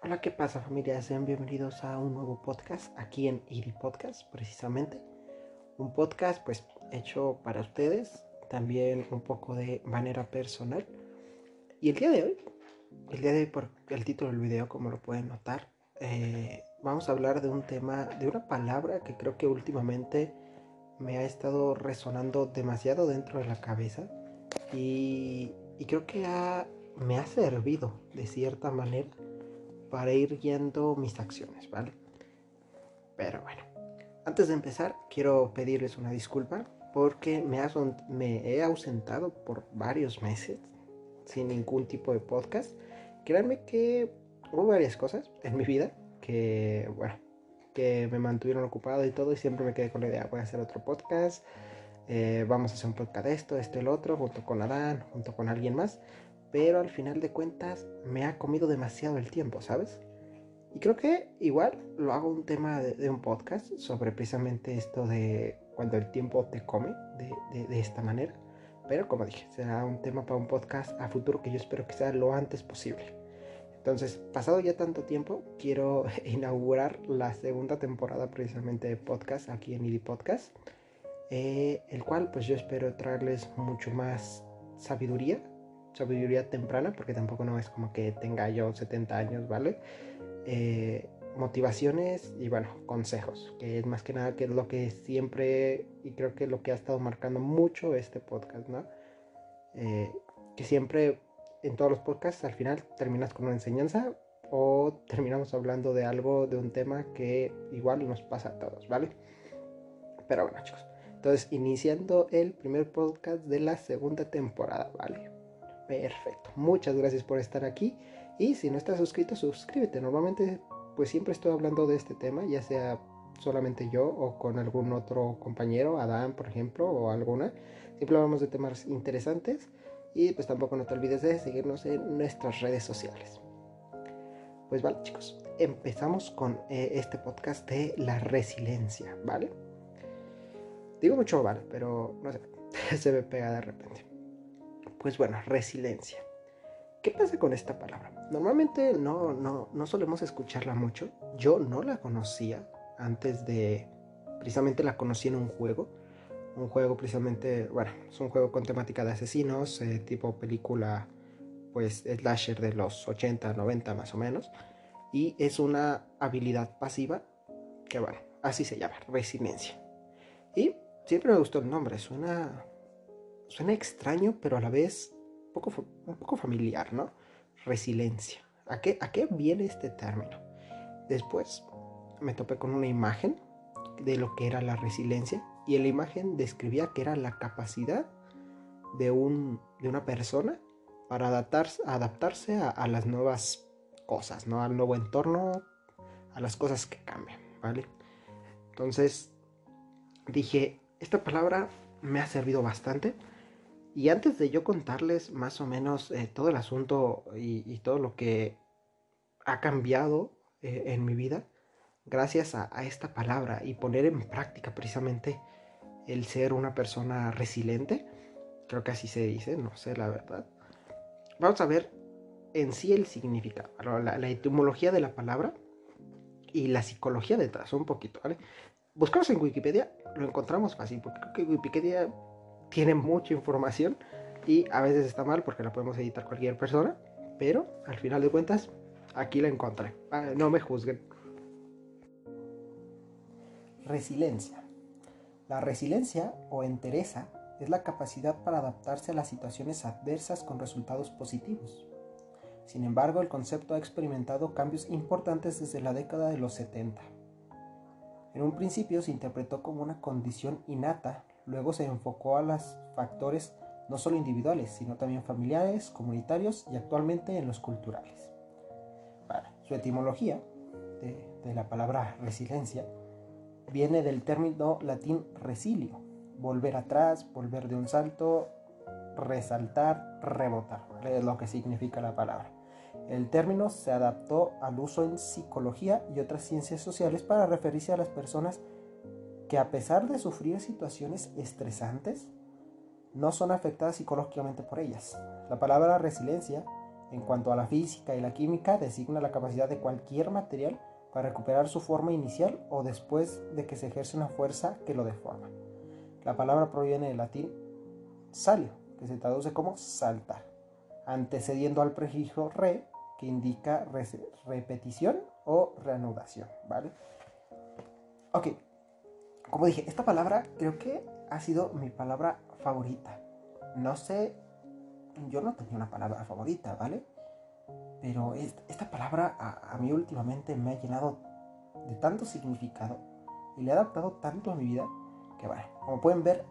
Hola, ¿qué pasa familia? Sean bienvenidos a un nuevo podcast aquí en IRI Podcast, precisamente. Un podcast pues hecho para ustedes, también un poco de manera personal. Y el día de hoy, el día de hoy por el título del video, como lo pueden notar, eh, vamos a hablar de un tema, de una palabra que creo que últimamente me ha estado resonando demasiado dentro de la cabeza y, y creo que ha, me ha servido de cierta manera para ir guiando mis acciones, ¿vale? Pero bueno, antes de empezar, quiero pedirles una disculpa porque me, me he ausentado por varios meses sin ningún tipo de podcast. Créanme que hubo varias cosas en mi vida que, bueno, que me mantuvieron ocupado y todo y siempre me quedé con la idea, voy a hacer otro podcast, eh, vamos a hacer un podcast de esto, esto, el otro, junto con Adán, junto con alguien más pero al final de cuentas me ha comido demasiado el tiempo, ¿sabes? Y creo que igual lo hago un tema de, un podcast sobre precisamente esto de cuando el tiempo te come de, de, esta manera. Pero como dije, será un tema para un podcast a futuro que yo espero que sea lo antes posible. Entonces, pasado ya tanto tiempo, quiero inaugurar la segunda temporada precisamente de podcast aquí en ID Podcast. Eh, el cual pues yo espero traerles mucho más sabiduría sabiduría temprana, porque tampoco no es como que tenga yo 70 años, ¿vale? Eh, motivaciones y bueno, consejos, que es más que nada que es lo que siempre y creo que lo que ha estado marcando mucho este podcast, ¿no? Eh, que siempre en todos los podcasts al final terminas con una enseñanza o terminamos hablando de algo, de un tema que igual nos pasa a todos, ¿vale? Pero bueno chicos, entonces iniciando el primer podcast de la segunda temporada, ¿vale? Perfecto. Muchas gracias por estar aquí. Y si no estás suscrito, suscríbete. Normalmente pues siempre estoy hablando de este tema, ya sea solamente yo o con algún otro compañero, Adán por ejemplo, o alguna. Siempre hablamos de temas interesantes. Y pues tampoco no te olvides de seguirnos en nuestras redes sociales. Pues vale chicos, empezamos con eh, este podcast de la resiliencia, ¿vale? Digo mucho vale, pero no sé, se me pega de repente pues bueno, resiliencia. ¿Qué pasa con esta palabra? Normalmente no, no, no solemos escucharla mucho. Yo no la conocía antes de... Precisamente la conocí en un juego. Un juego precisamente, bueno, es un juego con temática de asesinos, eh, tipo película, pues slasher de los 80, 90 más o menos. Y es una habilidad pasiva que, bueno, así se llama, resiliencia. Y siempre me gustó el nombre, suena suena extraño, pero a la vez un poco, un poco familiar, ¿no? Resiliencia. ¿A qué, ¿A qué viene este término? Después me topé con una imagen de lo que era la resiliencia y la imagen describía que era la capacidad de, un, de una persona para adaptarse, adaptarse a, a, las nuevas cosas, ¿no? Al nuevo entorno, a las cosas que cambian, ¿vale? Entonces dije, esta palabra me ha servido bastante y antes de yo contarles más o menos eh, todo el asunto y, todo lo que ha cambiado eh, en mi vida, gracias a, esta palabra y poner en práctica precisamente el ser una persona resiliente, creo que así se dice, no sé la verdad, vamos a ver en sí el significado, la, la etimología de la palabra y la psicología detrás, un poquito, ¿vale? Buscamos en Wikipedia, lo encontramos fácil, porque creo que Wikipedia tiene mucha información y a veces está mal porque la podemos editar cualquier persona, pero al final de cuentas aquí la encontré. Ah, no me juzguen. Resiliencia. La resiliencia o entereza es la capacidad para adaptarse a las situaciones adversas con resultados positivos. Sin embargo, el concepto ha experimentado cambios importantes desde la década de los 70. En un principio se interpretó como una condición innata Luego se enfocó a los factores no solo individuales, sino también familiares, comunitarios y actualmente en los culturales. su etimología de, la palabra resiliencia viene del término latín resilio, volver atrás, volver de un salto, resaltar, rebotar, es lo que significa la palabra. El término se adaptó al uso en psicología y otras ciencias sociales para referirse a las personas que a pesar de sufrir situaciones estresantes, no son afectadas psicológicamente por ellas. La palabra resiliencia En cuanto a la física y la química, designa la capacidad de cualquier material para recuperar su forma inicial o después de que se ejerce una fuerza que lo deforma. La palabra proviene del latín salio, que se traduce como saltar, antecediendo al prefijo re, que indica repetición o reanudación, ¿vale? Ok, como dije, esta palabra creo que ha sido mi palabra favorita. No sé, yo no tenía una palabra favorita, ¿vale? Pero esta palabra a, mí últimamente me ha llenado de tanto significado y le ha adaptado tanto a mi vida que, bueno, como pueden ver,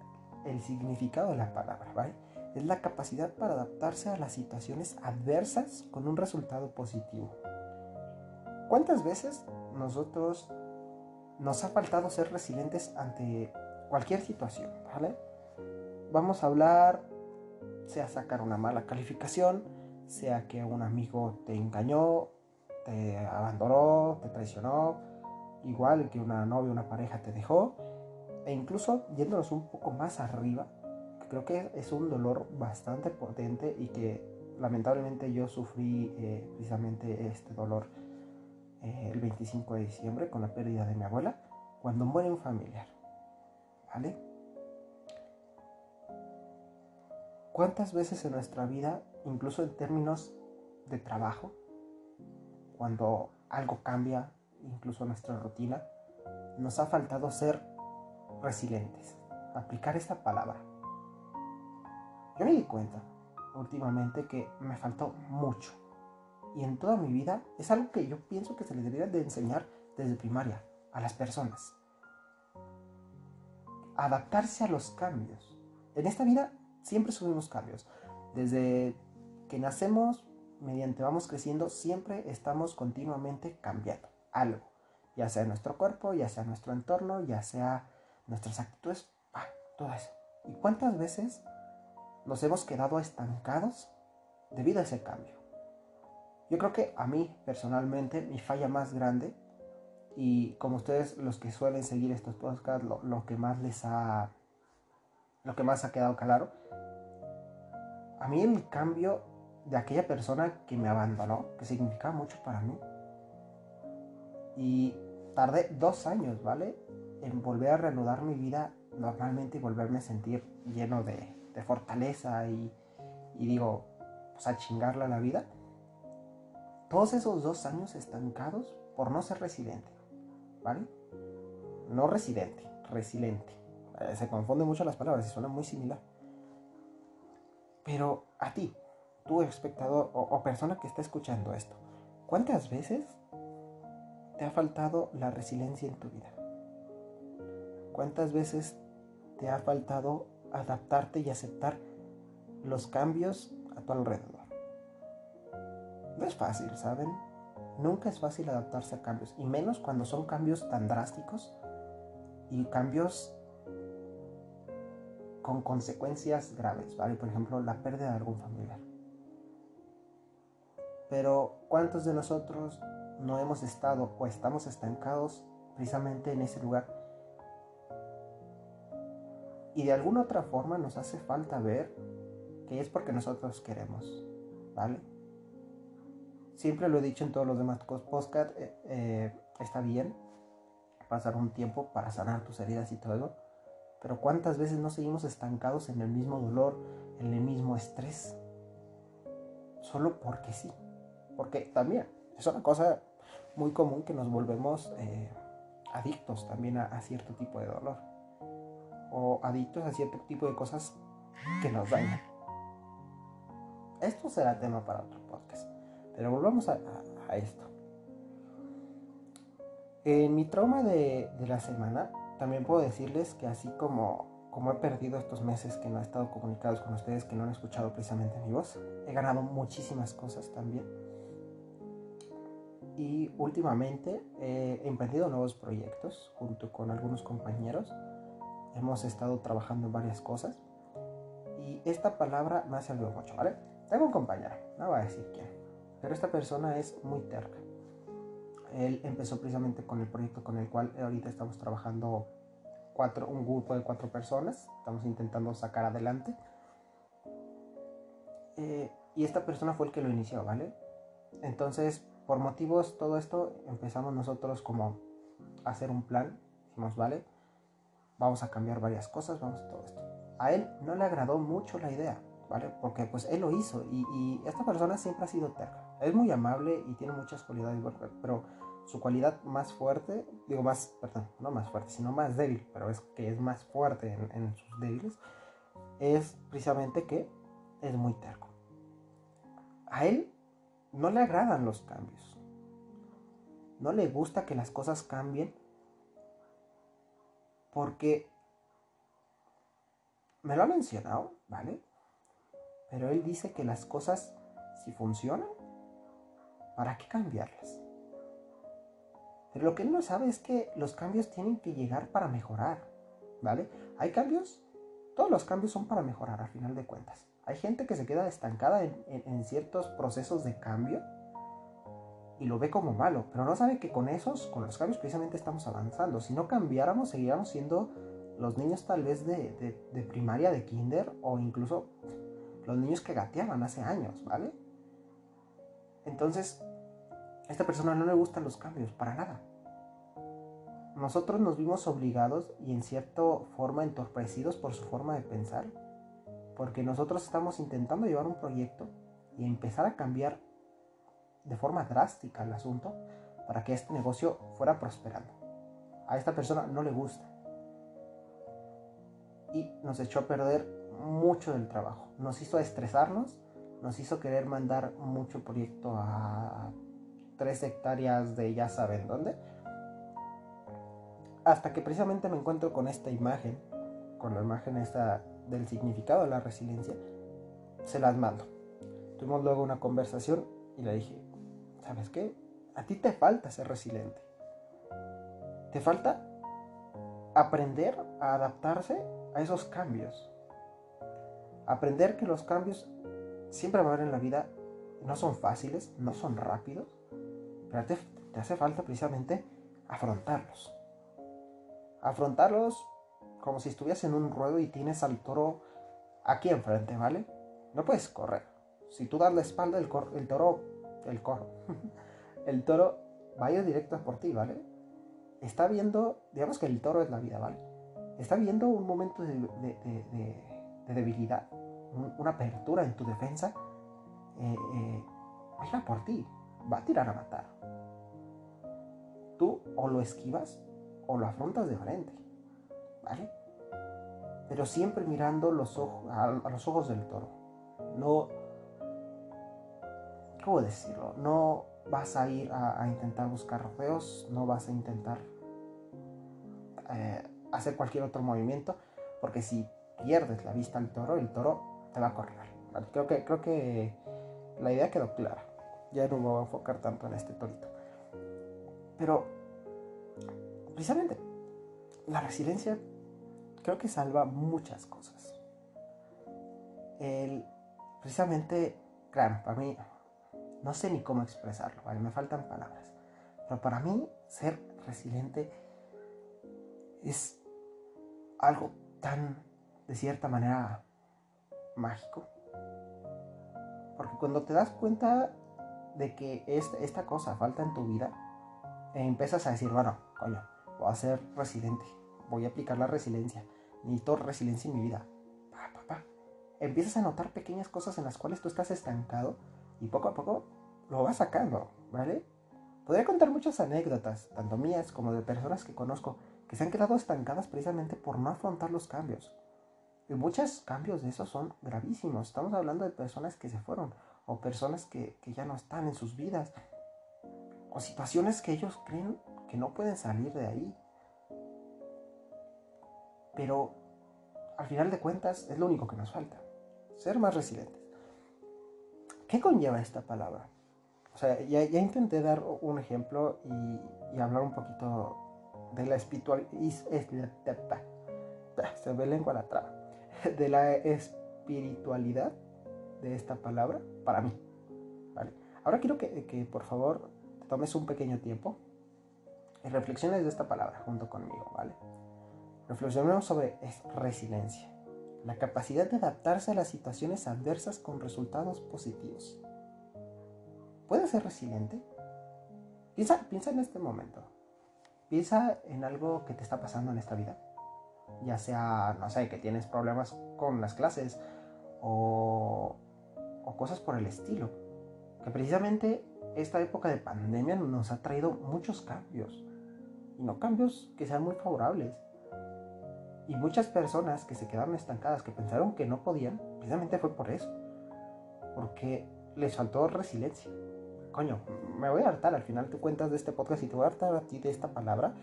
el significado de la palabra, ¿vale? Es la capacidad para adaptarse a las situaciones adversas con un resultado positivo. ¿Cuántas veces nosotros nos ha faltado ser resilientes ante cualquier situación, ¿vale? Vamos a hablar, sea sacar una mala calificación, sea que un amigo te engañó, te abandonó, te traicionó, igual que una novia, una pareja te dejó, e incluso yéndonos un poco más arriba, creo que es un dolor bastante potente y que lamentablemente yo sufrí eh, precisamente este dolor eh, el 25 de diciembre con la pérdida de mi abuela, cuando muere un familiar. ¿Vale? ¿Cuántas veces en nuestra vida, incluso en términos de trabajo, cuando algo cambia, incluso nuestra rutina, nos ha faltado ser resilientes? Aplicar esta palabra. Yo me di cuenta últimamente que me faltó mucho y en toda mi vida es algo que yo pienso que se le debería de enseñar desde primaria a las personas. Adaptarse a los cambios. En esta vida siempre subimos cambios. Desde que nacemos, mediante vamos creciendo, siempre estamos continuamente cambiando algo. Ya sea nuestro cuerpo, ya sea nuestro entorno, ya sea nuestras actitudes, todo eso. ¿Y cuántas veces nos hemos quedado estancados debido a ese cambio? Yo creo que a mí personalmente mi falla más grande y como ustedes los que suelen seguir estos podcasts lo, que más les ha lo que más ha quedado claro a mí el cambio de aquella persona que me abandonó que significaba mucho para mí y tardé dos años vale en volver a reanudar mi vida normalmente y volverme a sentir lleno de, fortaleza y, y digo pues a chingarla la vida todos esos dos años estancados por no ser residente, ¿vale? No residente, resiliente. Eh, se confunden mucho las palabras y suena muy similar. Pero a ti, tu espectador o, o persona que está escuchando esto, ¿cuántas veces te ha faltado la resiliencia en tu vida? ¿Cuántas veces te ha faltado adaptarte y aceptar los cambios a tu alrededor? No es fácil, ¿saben? Nunca es fácil adaptarse a cambios, y menos cuando son cambios tan drásticos y cambios con consecuencias graves, ¿vale? Por ejemplo, la pérdida de algún familiar. Pero ¿cuántos de nosotros no hemos estado o estamos estancados precisamente en ese lugar? Y de alguna otra forma nos hace falta ver que es porque nosotros queremos, ¿vale? Siempre lo he dicho en todos los demás podcast, eh, eh, está bien pasar un tiempo para sanar tus heridas y todo eso, pero ¿cuántas veces no seguimos estancados en el mismo dolor, en el mismo estrés? Solo porque sí. Porque también es una cosa muy común que nos volvemos eh, adictos también a, cierto tipo de dolor. O adictos a cierto tipo de cosas que nos dañan. Esto será tema para otro podcast. Pero volvamos a, esto. En mi trauma de, la semana, también puedo decirles que así como, como he perdido estos meses que no he estado comunicados con ustedes, que no han escuchado precisamente mi voz, he ganado muchísimas cosas también. Y últimamente he emprendido nuevos proyectos junto con algunos compañeros. Hemos estado trabajando en varias cosas. Y esta palabra me ha servido mucho, ¿vale? Tengo un compañero, no voy a decir quién pero esta persona es muy terca. Él empezó precisamente con el proyecto con el cual ahorita estamos trabajando cuatro, un grupo de cuatro personas. Estamos intentando sacar adelante. Eh, Y esta persona fue el que lo inició, ¿vale? Entonces, por motivos, todo esto, empezamos nosotros como a hacer un plan. Dijimos, vale, vamos a cambiar varias cosas, vamos a todo esto. A él no le agradó mucho la idea, ¿vale? Porque pues él lo hizo y, y esta persona siempre ha sido terca. Es muy amable y tiene muchas cualidades, pero su cualidad más fuerte, digo más, perdón, no más fuerte, sino más débil, pero es que es más fuerte en, sus débiles, es precisamente que es muy terco. A él no le agradan los cambios. No le gusta que las cosas cambien porque me lo ha mencionado, ¿vale? Pero él dice que las cosas, si funcionan, ¿para qué cambiarlas? Pero lo que él no sabe es que los cambios tienen que llegar para mejorar, ¿vale? Hay cambios, todos los cambios son para mejorar al final de cuentas. Hay gente que se queda estancada en, ciertos procesos de cambio y lo ve como malo, pero no sabe que con esos, con los cambios precisamente estamos avanzando. Si no cambiáramos, seguiríamos siendo los niños tal vez de, de primaria, de kinder o incluso los niños que gateaban hace años, ¿vale? Entonces, a esta persona no le gustan los cambios, para nada. Nosotros nos vimos obligados y en cierta forma entorpecidos por su forma de pensar, porque nosotros estamos intentando llevar un proyecto y empezar a cambiar de forma drástica el asunto para que este negocio fuera prosperando. A esta persona no le gusta. Y nos echó a perder mucho del trabajo. Nos hizo estresarnos, nos hizo querer mandar mucho proyecto a tres hectáreas de ya saben dónde. Hasta que precisamente me encuentro con esta imagen, con la imagen esta del significado de la resiliencia, se las mando. Tuvimos luego una conversación y le dije, ¿sabes qué? A ti te falta ser resiliente. Te falta aprender a adaptarse a esos cambios. Aprender que los cambios siempre van a haber en la vida, no son fáciles, no son rápidos, pero te, hace falta precisamente afrontarlos. Afrontarlos como si estuvieras en un ruedo y tienes al toro aquí enfrente, ¿vale? No puedes correr. Si tú das la espalda, el, toro, el coro, el toro va a ir directo por ti, ¿vale? Está viendo, digamos que el toro es la vida, ¿vale? Está viendo un momento de, debilidad, una apertura en tu defensa, eh, eh, por ti, va a tirar a matar. Tú o lo esquivas o lo afrontas de frente. ¿Vale? Pero siempre mirando los ojos, a, los ojos del toro. No, ¿cómo decirlo? No vas a ir a, intentar buscar rodeos, no vas a intentar eh, hacer cualquier otro movimiento, porque si pierdes la vista al toro, el toro te va a correr. Creo, que, creo que la idea quedó clara ya no me voy a enfocar tanto en este torito. Pero, precisamente, la resiliencia creo que salva muchas cosas. El, precisamente, claro, para mí, no sé ni cómo expresarlo. Me faltan palabras. Pero para mí, ser resiliente es algo tan, de cierta manera, mágico. Porque cuando te das cuenta de que esta cosa falta en tu vida, empiezas a decir, bueno, coño, voy a ser resiliente, voy a aplicar la resiliencia, necesito resiliencia en mi vida. Pa, Empiezas a notar pequeñas cosas en las cuales tú estás estancado y poco a poco lo vas sacando, ¿vale? Podría contar muchas anécdotas, tanto mías como de personas que conozco, que se han quedado estancadas precisamente por no afrontar los cambios. Y muchos cambios de esos son gravísimos. Estamos hablando de personas que se fueron o personas que, ya no están en sus vidas, o situaciones que ellos creen que no pueden salir de ahí. Pero al final de cuentas es lo único que nos falta, ser más resilientes. ¿Qué conlleva esta palabra? O sea, ya, intenté dar un ejemplo y, hablar un poquito de la espiritualidad. Se ve lengua la traba. De la espiritualidad de esta palabra para mí. ¿vale? Ahora quiero que, por favor tomes un pequeño tiempo y reflexiones de esta palabra junto conmigo, ¿vale? Reflexionemos sobre resiliencia. la capacidad de adaptarse a las situaciones adversas con resultados positivos. ¿Puedes ser resiliente? Piensa, piensa en este momento. Piensa en algo que te está pasando en esta vida. Ya sea, no sé, que tienes problemas con las clases o, o cosas por el estilo. Que precisamente esta época de pandemia nos ha traído muchos cambios. Y no cambios que sean muy favorables. Y muchas personas que se quedaron estancadas, que pensaron que no podían, precisamente fue por eso. Porque les faltó resiliencia. Coño, me voy a hartar al final tú cuentas de este podcast y te voy a hartar a ti de esta palabra.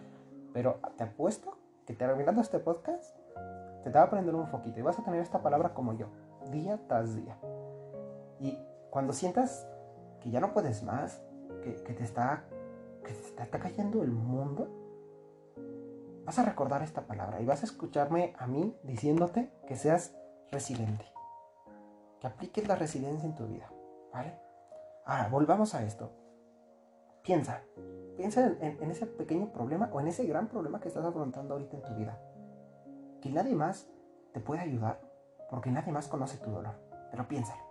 Pero te apuesto que terminando este podcast te va a prender un foquito y vas a tener esta palabra como yo, día tras día. Y cuando sientas que ya no puedes más, que, te está, que te está cayendo el mundo, vas a recordar esta palabra y vas a escucharme a mí diciéndote que seas resiliente, que apliques la resiliencia en tu vida, ¿vale? Ahora, volvamos a esto. Piensa, piensa en, en, ese pequeño problema o en ese gran problema que estás afrontando ahorita en tu vida. Que nadie más te puede ayudar porque nadie más conoce tu dolor. Pero piénsalo.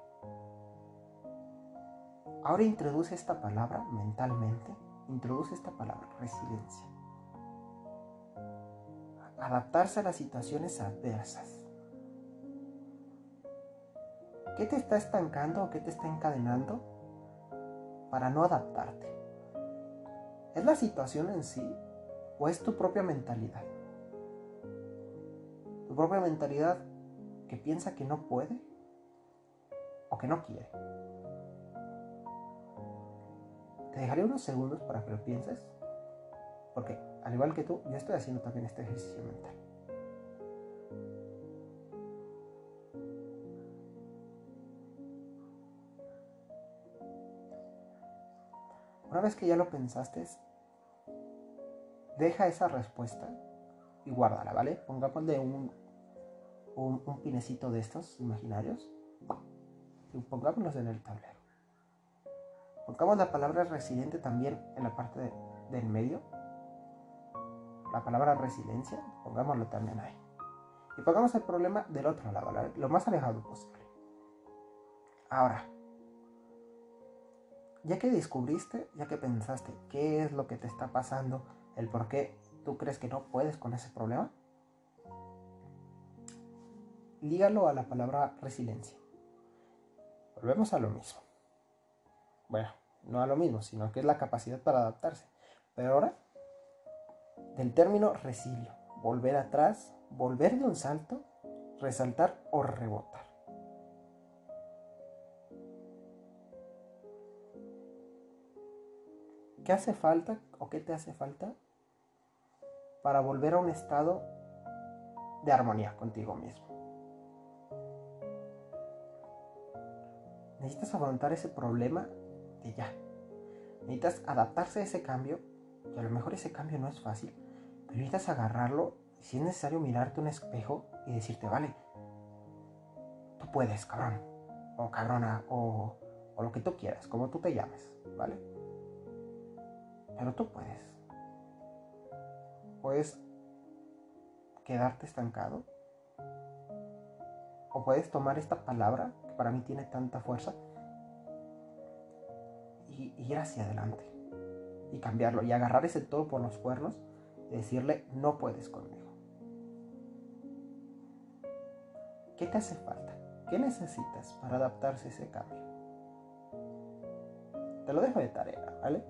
Ahora introduce esta palabra mentalmente, introduce esta palabra, resiliencia. Adaptarse a las situaciones adversas. ¿Qué te está estancando o qué te está encadenando para no adaptarte? ¿Es la situación en sí o es tu propia mentalidad? Tu propia mentalidad que piensa que no puede o que no quiere. Te dejaré unos segundos para que lo pienses, porque al igual que tú, yo estoy haciendo también este ejercicio mental. Una vez que ya lo pensaste, deja esa respuesta y guárdala, ¿vale? Pongámosle un, un, un pinecito de estos imaginarios y pongámoslos en el tablero. Pongamos la palabra resiliente también en la parte del medio. La palabra resiliencia, pongámoslo también ahí. Y pongamos el problema del otro lado, lo más alejado posible. Ahora, ya que descubriste, ya que pensaste qué es lo que te está pasando, el por qué tú crees que no puedes con ese problema, lígalo a la palabra resiliencia. Volvemos a lo mismo. Bueno, no a lo mismo, sino que es la capacidad para adaptarse. Pero ahora, del término resilio, volver atrás, volver de un salto, resaltar o rebotar. ¿Qué hace falta o qué te hace falta para volver a un estado de armonía contigo mismo? Necesitas afrontar ese problema ya. Necesitas adaptarse a ese cambio, y a lo mejor ese cambio no es fácil, pero necesitas agarrarlo, si es necesario mirarte un espejo y decirte, vale, tú puedes, cabrón, o cabrona, o, o lo que tú quieras, como tú te llames, ¿vale? Pero tú puedes. Puedes quedarte estancado. O puedes tomar esta palabra, que para mí tiene tanta fuerza, y, ir hacia adelante y cambiarlo y agarrar ese todo por los cuernos y decirle no puedes conmigo. ¿Qué te hace falta? ¿Qué necesitas para adaptarse a ese cambio? Te lo dejo de tarea, ¿vale?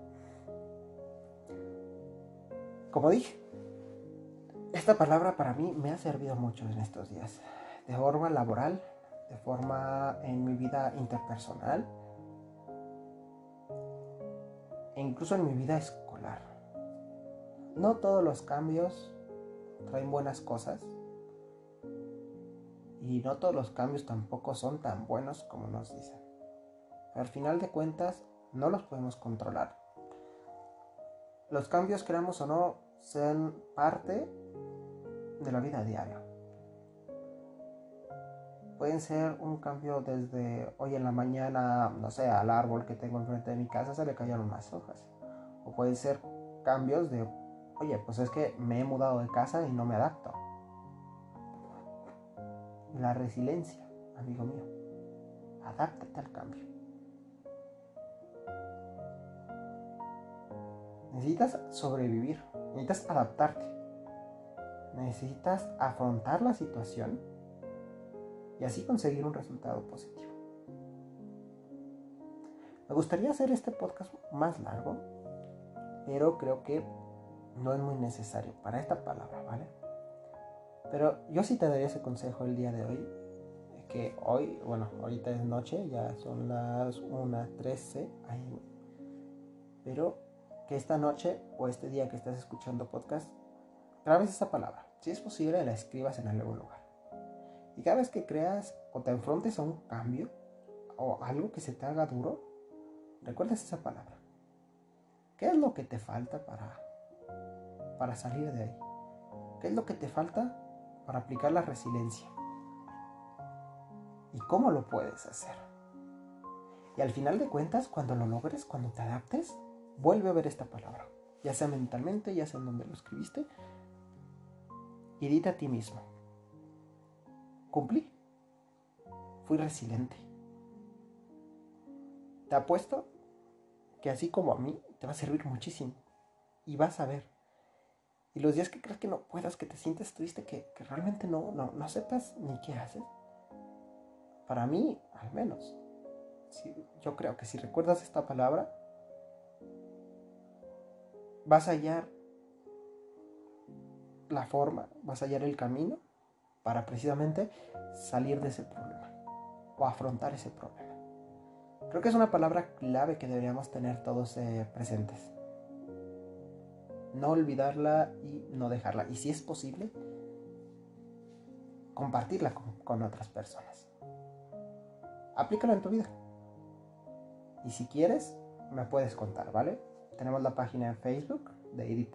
Como dije, esta palabra para mí me ha servido mucho en estos días, de forma laboral, de forma en mi vida interpersonal, e incluso en mi vida escolar. No todos los cambios traen buenas cosas y no todos los cambios tampoco son tan buenos como nos dicen. al final de cuentas no los podemos controlar. Los cambios, creamos o no, sean parte de la vida diaria. Pueden ser un cambio desde hoy en la mañana, no sé, al árbol que tengo enfrente de mi casa se le cayeron más hojas. O pueden ser cambios de, oye, pues es que me he mudado de casa y no me adapto. la resiliencia, amigo mío. Adáptate al cambio. Necesitas sobrevivir, necesitas adaptarte, necesitas afrontar la situación y así conseguir un resultado positivo. Me gustaría hacer este podcast más largo, pero creo que no es muy necesario para esta palabra, ¿vale? Pero yo sí te daría ese consejo el día de hoy, que hoy, bueno, ahorita es noche, ya son las 1.13 pero que esta noche o este día que estás escuchando podcast, grabes esa palabra. Si es posible, la escribas en algún lugar. Y cada vez que creas o te enfrentes a un cambio o algo que se te haga duro, recuerdes esa palabra. ¿Qué es lo que te falta para, para salir de ahí? ¿Qué es lo que te falta para aplicar la resiliencia? ¿Y cómo lo puedes hacer? Y al final de cuentas, cuando lo logres, cuando te adaptes, vuelve a ver esta palabra, ya sea mentalmente, ya sea en donde lo escribiste, y dite a ti mismo, cumplí, fui resiliente. Te apuesto que así como a mí, te va a servir muchísimo, y vas a ver. Y los días que creas que no puedas, que te sientes triste, que, realmente no, no, no sepas ni qué haces, para mí, al menos, yo creo que si recuerdas esta palabra, vas a hallar la forma, vas a hallar el camino para precisamente salir de ese problema o afrontar ese problema. Creo que es una palabra clave que deberíamos tener todos eh, presentes. No olvidarla y no dejarla. Y si es posible, compartirla con, otras personas. Aplícala en tu vida. Y si quieres, me puedes contar, ¿vale? Tenemos la página en Facebook de ID.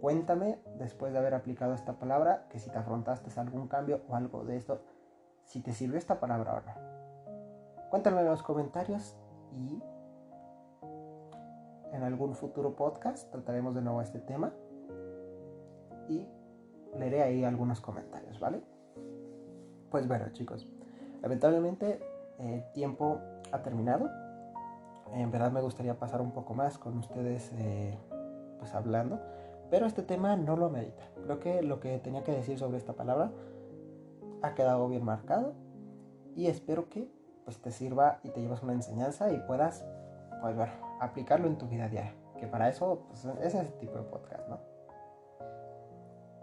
Cuéntame, después de haber aplicado esta palabra, que si te afrontaste algún cambio o algo de esto, si te sirvió esta palabra o no. Cuéntame en los comentarios y en algún futuro podcast trataremos de nuevo este tema y leeré ahí algunos comentarios, ¿vale? Pues bueno, chicos, lamentablemente el tiempo ha terminado en verdad me gustaría pasar un poco más con ustedes eh, pues hablando, pero este tema no lo medita. Creo que lo que tenía que decir sobre esta palabra ha quedado bien marcado y espero que pues te sirva y te llevas una enseñanza y puedas pues bueno, aplicarlo en tu vida diaria, que para eso pues, es ese tipo de podcast, ¿no?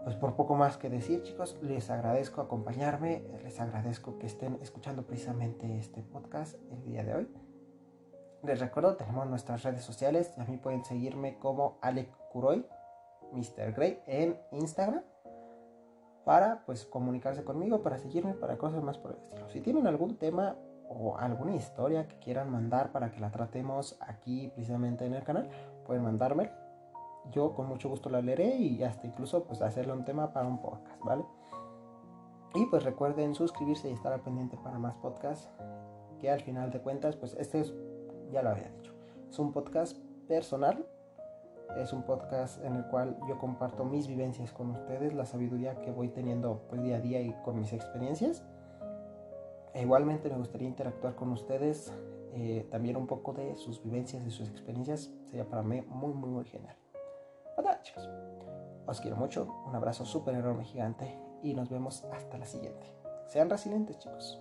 Pues por poco más que decir, chicos, les agradezco acompañarme, les agradezco que estén escuchando precisamente este podcast el día de hoy. Les recuerdo, tenemos nuestras redes sociales. A mí pueden seguirme como Alec Curoy, Mr. Grey, en Instagram. Para pues comunicarse conmigo, para seguirme, para cosas más por el estilo. Si tienen algún tema o alguna historia que quieran mandar para que la tratemos aquí precisamente en el canal, pueden mandarme. Yo con mucho gusto la leeré y hasta incluso pues hacerle un tema para un podcast, ¿vale? Y pues recuerden suscribirse y estar al pendiente para más podcasts que al final de cuentas pues este es ya lo había dicho. Es un podcast personal, es un podcast en el cual yo comparto mis vivencias con ustedes, la sabiduría que voy teniendo pues, día a día y con mis experiencias. E igualmente me gustaría interactuar con ustedes, eh, también un poco de sus vivencias y sus experiencias, sería para mí muy, muy, muy genial. Bueno, chicos, os quiero mucho, un abrazo súper enorme, gigante, y nos vemos hasta la siguiente. Sean resilientes, chicos.